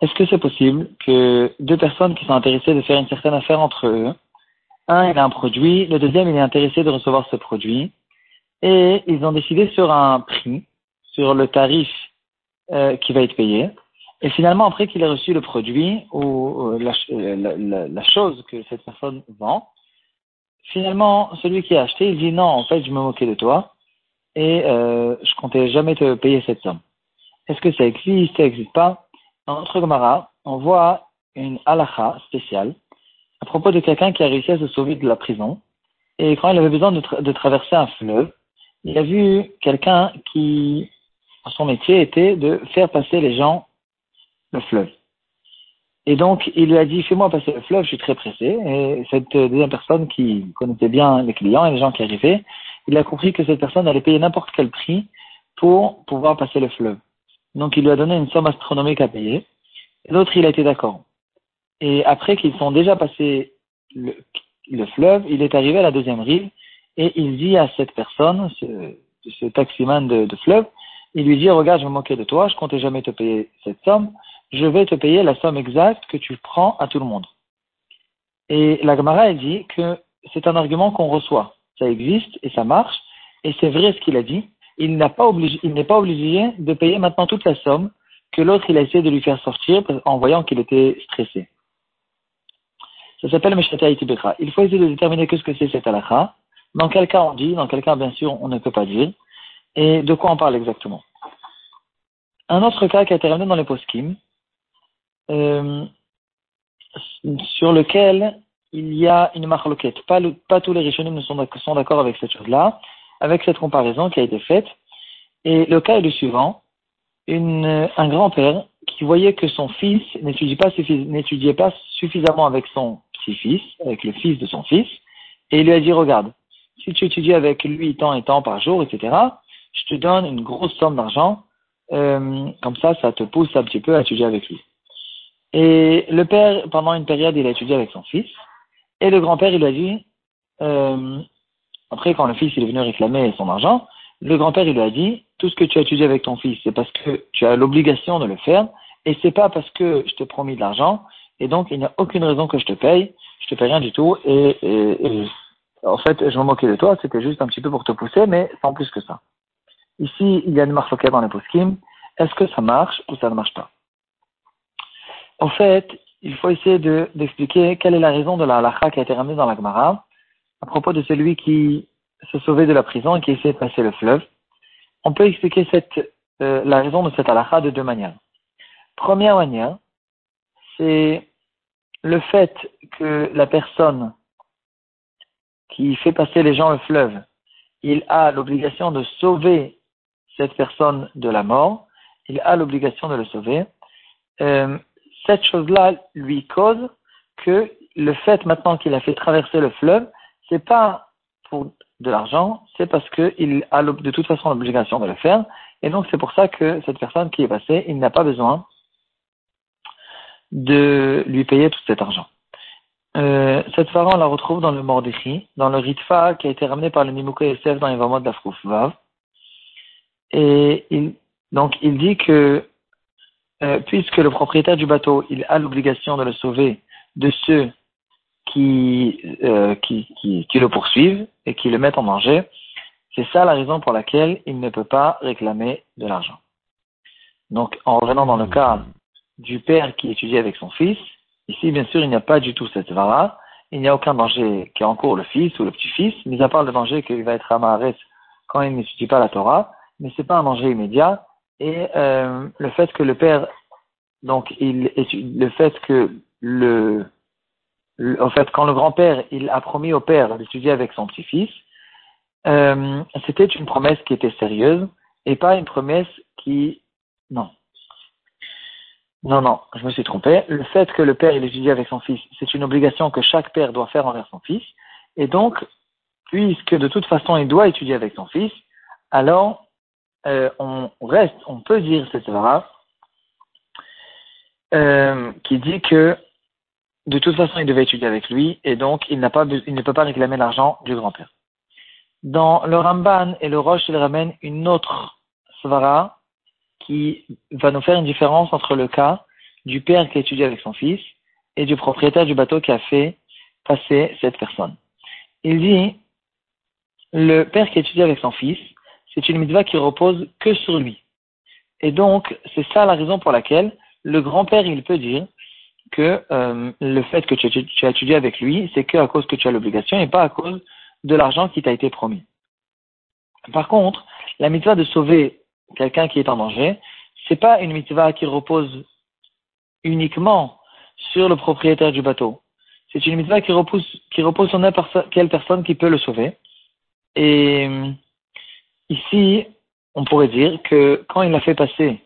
Est-ce que c'est possible que deux personnes qui sont intéressées de faire une certaine affaire entre eux, un il a un produit, le deuxième il est intéressé de recevoir ce produit, et ils ont décidé sur un prix, sur le tarif euh, qui va être payé, et finalement après qu'il ait reçu le produit ou la, la, la, chose que cette personne vend, finalement celui qui a acheté il dit non en fait je me moquais de toi et euh, je comptais jamais te payer cette somme. Est-ce que ça existe, ça n'existe pas Dans notre Gemara, on voit une halakha spéciale à propos de quelqu'un qui a réussi à se sauver de la prison. Et quand il avait besoin de, traverser un fleuve, il a vu quelqu'un qui, son métier était de faire passer les gens le fleuve. Et donc, il lui a dit, fais-moi passer le fleuve, je suis très pressé. Et cette deuxième personne qui connaissait bien les clients et les gens qui arrivaient, il a compris que cette personne allait payer n'importe quel prix pour pouvoir passer le fleuve. Donc il lui a donné une somme astronomique à payer. L'autre, il a été d'accord. Et après qu'ils sont déjà passés le, fleuve, il est arrivé à la deuxième rive et il dit à cette personne, ce, ce taximan de, de, fleuve, il lui dit, regarde, je me moquais de toi, je comptais jamais te payer cette somme, je vais te payer la somme exacte que tu prends à tout le monde. Et la Gemara, elle dit que c'est un argument qu'on reçoit ça existe et ça marche, et c'est vrai ce qu'il a dit, il n'est pas obligé, de payer maintenant toute la somme que l'autre il a essayé de lui faire sortir en voyant qu'il était stressé. Ça s'appelle Meshata Itibekra. Il faut essayer de déterminer qu'est-ce que c'est cette halakha, dans quel cas on dit, dans quel cas bien sûr on ne peut pas dire, et de quoi on parle exactement? Un autre cas qui a été ramené dans les poskim, euh, sur lequel il y a une marloquette. Pas, pas tous les rishonim sont d'accord avec cette chose-là, avec cette comparaison qui a été faite. Et le cas est le suivant. Une, un grand-père qui voyait que son fils n'étudiait pas, suffisamment avec son petit-fils, avec le fils de son fils, et il lui a dit, regarde, si tu étudies avec lui tant et tant par jour, etc., je te donne une grosse somme d'argent, euh, comme ça, ça te pousse un petit peu à étudier avec lui. Et le père, pendant une période, il a étudié avec son fils, et le grand-père, il a dit, euh, après quand le fils est venu réclamer son argent, le grand-père, lui a dit, tout ce que tu as étudié avec ton fils, c'est parce que tu as l'obligation de le faire, et c'est pas parce que je te promis de l'argent, et donc il n'y a aucune raison que je te paye, je te paye rien du tout, et, en fait, je me moquais de toi, c'était juste un petit peu pour te pousser, mais sans plus que ça. Ici, il y a une marque dans les. Est-ce que ça marche ou ça ne marche pas? En fait, il faut essayer d'expliquer quelle est la raison de la halakha qui a été ramenée dans la Gemara à propos de celui qui se sauvait de la prison et qui essayait de passer le fleuve. On peut expliquer euh, la raison de cette halakha de deux manières. Première manière, c'est le fait que la personne qui fait passer les gens le fleuve, il a l'obligation de sauver cette personne de la mort, il a l'obligation de le sauver. Euh, cette chose-là lui cause que le fait maintenant qu'il a fait traverser le fleuve, c'est pas pour de l'argent, c'est parce qu'il a de toute façon l'obligation de le faire. Et donc c'est pour ça que cette personne qui est passée, il n'a pas besoin de lui payer tout cet argent. Euh, cette fois on la retrouve dans le Mordéchi, dans le Ritfa qui a été ramené par le Nimouka Yosef dans les Vamot d'Afrouf Vav. Et il, donc il dit que euh, puisque le propriétaire du bateau, il a l'obligation de le sauver de ceux qui, euh, qui, qui, qui, le poursuivent et qui le mettent en danger, c'est ça la raison pour laquelle il ne peut pas réclamer de l'argent. Donc, en revenant dans le cas du père qui étudie avec son fils, ici, bien sûr, il n'y a pas du tout cette vara, il n'y a aucun danger qui encourt le fils ou le petit-fils, mis à part le danger qu'il va être amarré quand il n'étudie pas la Torah, mais c'est pas un danger immédiat, et euh, le fait que le père, donc il le fait que le, en fait quand le grand-père il a promis au père d'étudier avec son petit-fils, euh, c'était une promesse qui était sérieuse et pas une promesse qui non non non je me suis trompé. Le fait que le père il étudie avec son fils, c'est une obligation que chaque père doit faire envers son fils et donc puisque de toute façon il doit étudier avec son fils, alors euh, on reste, on peut dire cette vara euh, qui dit que de toute façon il devait étudier avec lui et donc il ne peut pas réclamer l'argent du grand-père. Dans le Ramban et le Roche, il ramène une autre svara qui va nous faire une différence entre le cas du père qui a étudié avec son fils et du propriétaire du bateau qui a fait passer cette personne. Il dit, le père qui a étudié avec son fils, c'est une mitzvah qui repose que sur lui. Et donc, c'est ça la raison pour laquelle le grand-père, il peut dire que euh, le fait que tu, as étudié avec lui, c'est qu'à cause que tu as l'obligation et pas à cause de l'argent qui t'a été promis. Par contre, la mitzvah de sauver quelqu'un qui est en danger, c'est pas une mitzvah qui repose uniquement sur le propriétaire du bateau. C'est une mitzvah qui repose, qui repose sur n'importe quelle personne qui peut le sauver. Et ici, on pourrait dire que quand il l'a fait passer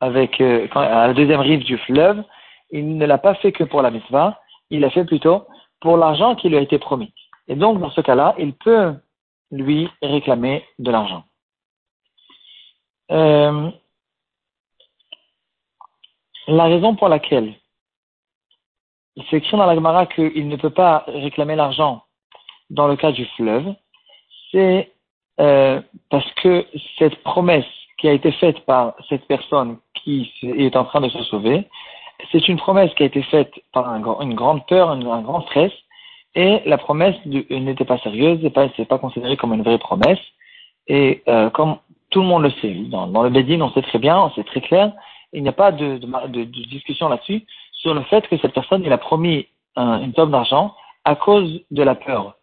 avec, euh, à la deuxième rive du fleuve, il ne l'a pas fait que pour la mitzvah, il l'a fait plutôt pour l'argent qui lui a été promis. Et donc, dans ce cas-là, il peut lui réclamer de l'argent. Euh, la raison pour laquelle c'est écrit dans la Gemara qu'il ne peut pas réclamer l'argent dans le cas du fleuve, c'est euh, parce que cette promesse qui a été faite par cette personne qui est en train de se sauver, c'est une promesse qui a été faite par une grande peur, un, grand stress, et la promesse n'était pas sérieuse, n'est pas, pas considéré comme une vraie promesse. Et euh, comme tout le monde le sait, dans, le Bédine, on sait très bien, on sait très clair, il n'y a pas de, discussion là-dessus sur le fait que cette personne, il a promis une somme d'argent à cause de la peur.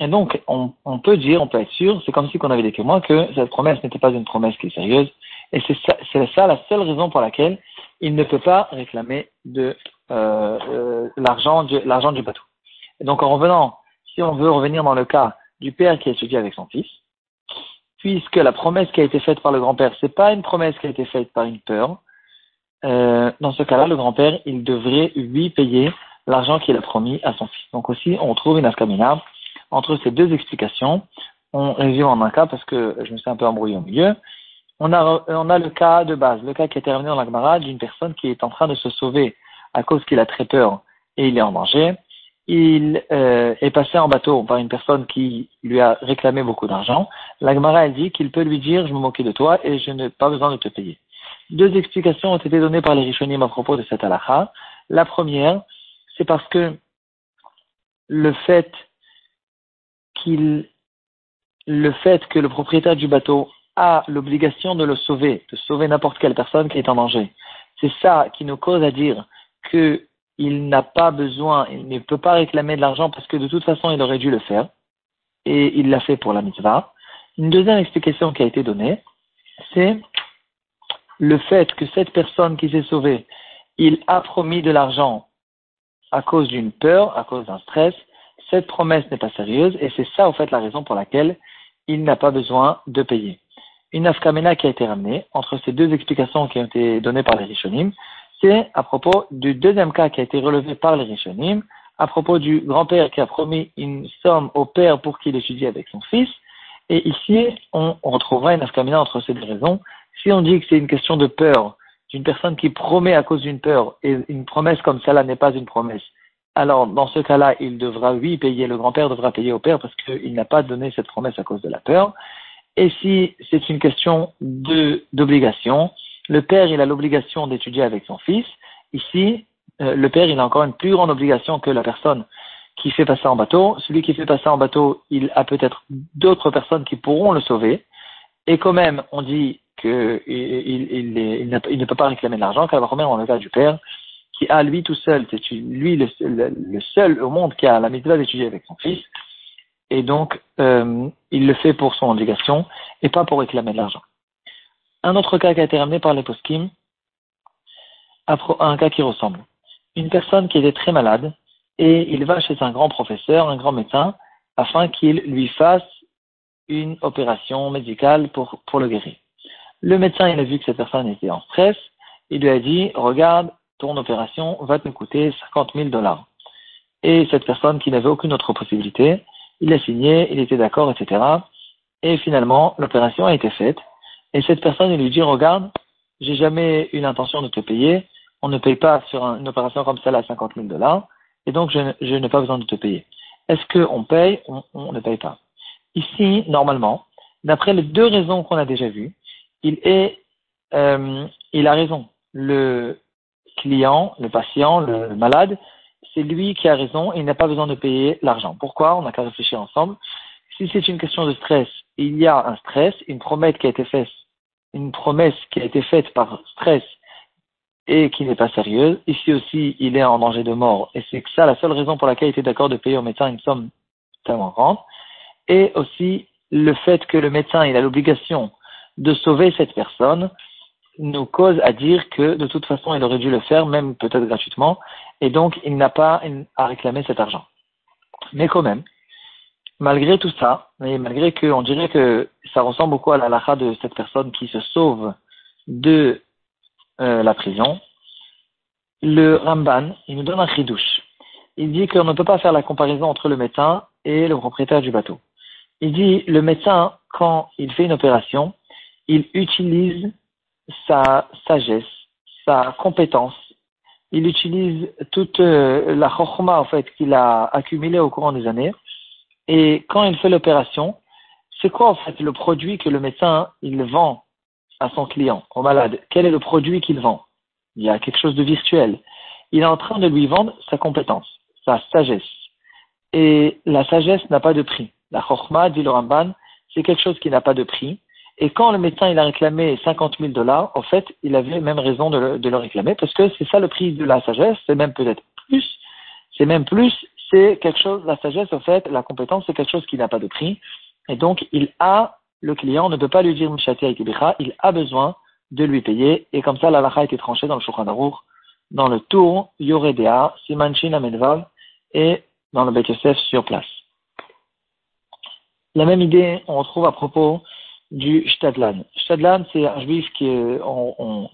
Et donc, on, on, peut dire, on peut être sûr, c'est comme si on avait des témoins, que cette promesse n'était pas une promesse qui est sérieuse. Et c'est ça, ça, la seule raison pour laquelle il ne peut pas réclamer de euh, euh, l'argent du, l'argent du bateau. Donc, en revenant, si on veut revenir dans le cas du père qui a étudié avec son fils, puisque la promesse qui a été faite par le grand-père, c'est pas une promesse qui a été faite par une peur, euh, dans ce cas-là, le grand-père, il devrait lui payer l'argent qu'il a promis à son fils. Donc aussi, on trouve une ascamina entre ces deux explications. On résume en un cas parce que je me suis un peu embrouillé au milieu. On a, on a le cas de base, le cas qui est terminé dans la d'une personne qui est en train de se sauver à cause qu'il a très peur et il est en danger. Il euh, est passé en bateau par une personne qui lui a réclamé beaucoup d'argent. La Gemara, elle dit qu'il peut lui dire, je me moquais de toi et je n'ai pas besoin de te payer. Deux explications ont été données par les Rishonim à propos de cette halakha. La première, c'est parce que le fait qu'il, le fait que le propriétaire du bateau a l'obligation de le sauver, de sauver n'importe quelle personne qui est en danger, c'est ça qui nous cause à dire qu'il n'a pas besoin, il ne peut pas réclamer de l'argent parce que de toute façon il aurait dû le faire et il l'a fait pour la mitzvah. Une deuxième explication qui a été donnée, c'est le fait que cette personne qui s'est sauvée, il a promis de l'argent à cause d'une peur, à cause d'un stress, cette promesse n'est pas sérieuse et c'est ça, en fait, la raison pour laquelle il n'a pas besoin de payer. Une afkamena qui a été ramenée entre ces deux explications qui ont été données par les Rishonim, c'est à propos du deuxième cas qui a été relevé par les Rishonim, à propos du grand-père qui a promis une somme au père pour qu'il étudie avec son fils. Et ici, on, retrouvera une afkamena entre ces deux raisons. Si on dit que c'est une question de peur, d'une personne qui promet à cause d'une peur, et une promesse comme celle-là n'est pas une promesse, alors dans ce cas-là, il devra, oui, payer, le grand-père devra payer au père parce qu'il n'a pas donné cette promesse à cause de la peur. Et si c'est une question d'obligation, le père, il a l'obligation d'étudier avec son fils. Ici, euh, le père, il a encore une plus grande obligation que la personne qui fait passer en bateau. Celui qui fait passer en bateau, il a peut-être d'autres personnes qui pourront le sauver. Et quand même, on dit qu'il il, il, ne peut pas réclamer de l'argent, car la dans le cas du père, qui a lui tout seul, c'est lui le, seul au monde qui a la mitzvah d'étudier avec son fils, et donc euh, il le fait pour son obligation et pas pour réclamer de l'argent. Un autre cas qui a été ramené par les poskim, un cas qui ressemble. Une personne qui était très malade et il va chez un grand professeur, un grand médecin, afin qu'il lui fasse une opération médicale pour, pour le guérir. Le médecin, il a vu que cette personne était en stress. Il lui a dit, regarde, ton opération va te coûter 50 000 dollars. Et cette personne qui n'avait aucune autre possibilité, il a signé, il était d'accord, etc. Et finalement, l'opération a été faite. Et cette personne, il lui dit, regarde, j'ai jamais eu l'intention de te payer. On ne paye pas sur une opération comme celle-là 50 000 dollars. Et donc, je, n'ai pas besoin de te payer. Est-ce qu'on paye on, on ne paye pas? Ici, normalement, d'après les deux raisons qu'on a déjà vues, il est euh, il a raison. Le client, le patient, le malade, c'est lui qui a raison il n'a pas besoin de payer l'argent. Pourquoi? On n'a qu'à réfléchir ensemble. Si c'est une question de stress, il y a un stress, une promesse qui a été faite, une promesse qui a été faite par stress et qui n'est pas sérieuse. Ici aussi, il est en danger de mort et c'est ça la seule raison pour laquelle il était d'accord de payer au médecin une somme tellement grande. Et aussi le fait que le médecin il a l'obligation de sauver cette personne nous cause à dire que de toute façon il aurait dû le faire, même peut-être gratuitement, et donc il n'a pas à réclamer cet argent. Mais quand même, malgré tout ça, et malgré que on dirait que ça ressemble beaucoup à la lacha de cette personne qui se sauve de euh, la prison, le Ramban, il nous donne un chidouche. Il dit qu'on ne peut pas faire la comparaison entre le médecin et le propriétaire du bateau. Il dit, le médecin, quand il fait une opération, il utilise sa sagesse, sa compétence. Il utilise toute euh, la chorma en fait qu'il a accumulée au courant des années. Et quand il fait l'opération, c'est quoi en fait le produit que le médecin il vend à son client, au malade? Quel est le produit qu'il vend? Il y a quelque chose de virtuel. Il est en train de lui vendre sa compétence, sa sagesse. Et la sagesse n'a pas de prix. La chorma, dit le Ramban, c'est quelque chose qui n'a pas de prix. Et quand le médecin il a réclamé 50 000 dollars, en fait, il avait même raison de le, de le réclamer parce que c'est ça le prix de la sagesse, c'est même peut-être plus, c'est même plus, c'est quelque chose, la sagesse, en fait, la compétence, c'est quelque chose qui n'a pas de prix. Et donc, il a, le client ne peut pas lui dire Mishati il a besoin de lui payer. Et comme ça, la lacha a été tranchée dans le Shulchan dans le tour Yoredea, Simanchin Amedvav et dans le Bet sur place. La même idée, on retrouve à propos du Stadlan. Stadlan, c'est un juif qui, on,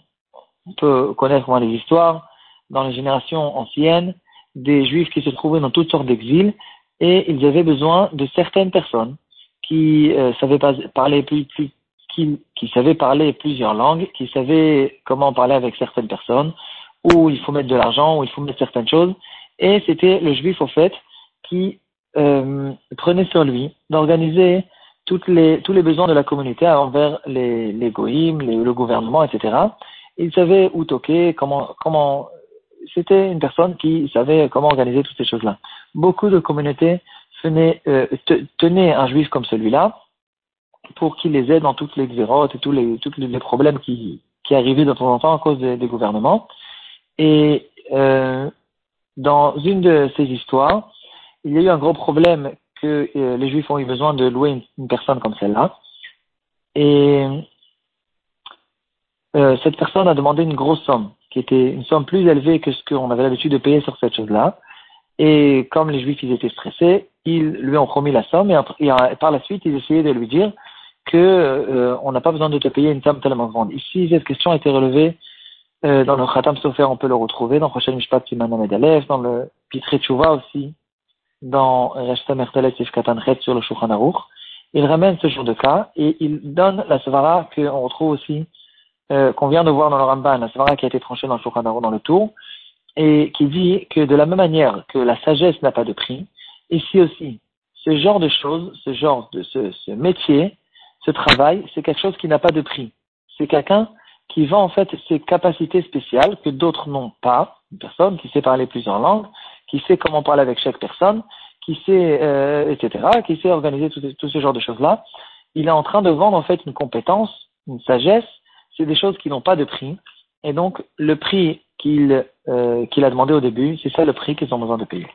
peut connaître moins les histoires, dans les générations anciennes, des juifs qui se trouvaient dans toutes sortes d'exils, et ils avaient besoin de certaines personnes qui euh, qui savaient parler plusieurs langues, qui savaient comment parler avec certaines personnes, où il faut mettre de l'argent, où il faut mettre certaines choses. Et c'était le juif, au fait, qui euh, prenait sur lui d'organiser toutes les, tous les besoins de la communauté envers les, les goïms, le gouvernement, etc. Il savait où toquer, comment, comment, c'était une personne qui savait comment organiser toutes ces choses-là. Beaucoup de communautés tenaient, euh, tenaient un juif comme celui-là pour qu'il les aide dans toutes les xérotes et tous les, tous les problèmes qui, qui arrivaient de temps en temps à cause des, des gouvernements. Et euh, dans une de ces histoires, il y a eu un gros problème que euh, les Juifs ont eu besoin de louer une, personne comme celle-là. Et euh, cette personne a demandé une grosse somme, qui était une somme plus élevée que ce qu'on avait l'habitude de payer sur cette chose-là. Et comme les Juifs étaient stressés, ils lui ont promis la somme et, par la suite ils essayaient de lui dire que euh, on n'a pas besoin de te payer une somme tellement grande. Ici, cette question a été relevée dans le Khatam Sofer, on peut le retrouver dans Prochaine Mishpat Siman Amedalef, dans le Pitre Tshuva aussi, dans Reshta Mertelet sur le Shulchan Aruch. Il ramène ce genre de cas et il donne la Svara qu'on retrouve aussi, euh, qu'on vient de voir dans le Ramban, la Svara qui a été tranchée dans le Shulchan Aruch dans le tour, et qui dit que de la même manière que la sagesse n'a pas de prix, ici aussi, ce genre de choses, ce genre de ce, ce métier, ce travail, c'est quelque chose qui n'a pas de prix. C'est quelqu'un qui vend en fait ses capacités spéciales que d'autres n'ont pas, une personne qui sait parler plusieurs langues, qui sait comment parler avec chaque personne, qui sait, euh, etc., qui sait organiser tout, ce genre de choses-là. Il est en train de vendre en fait une compétence, une sagesse. C'est des choses qui n'ont pas de prix. Et donc, le prix qu'il euh, qu'il a demandé au début, c'est ça le prix qu'ils ont besoin de payer.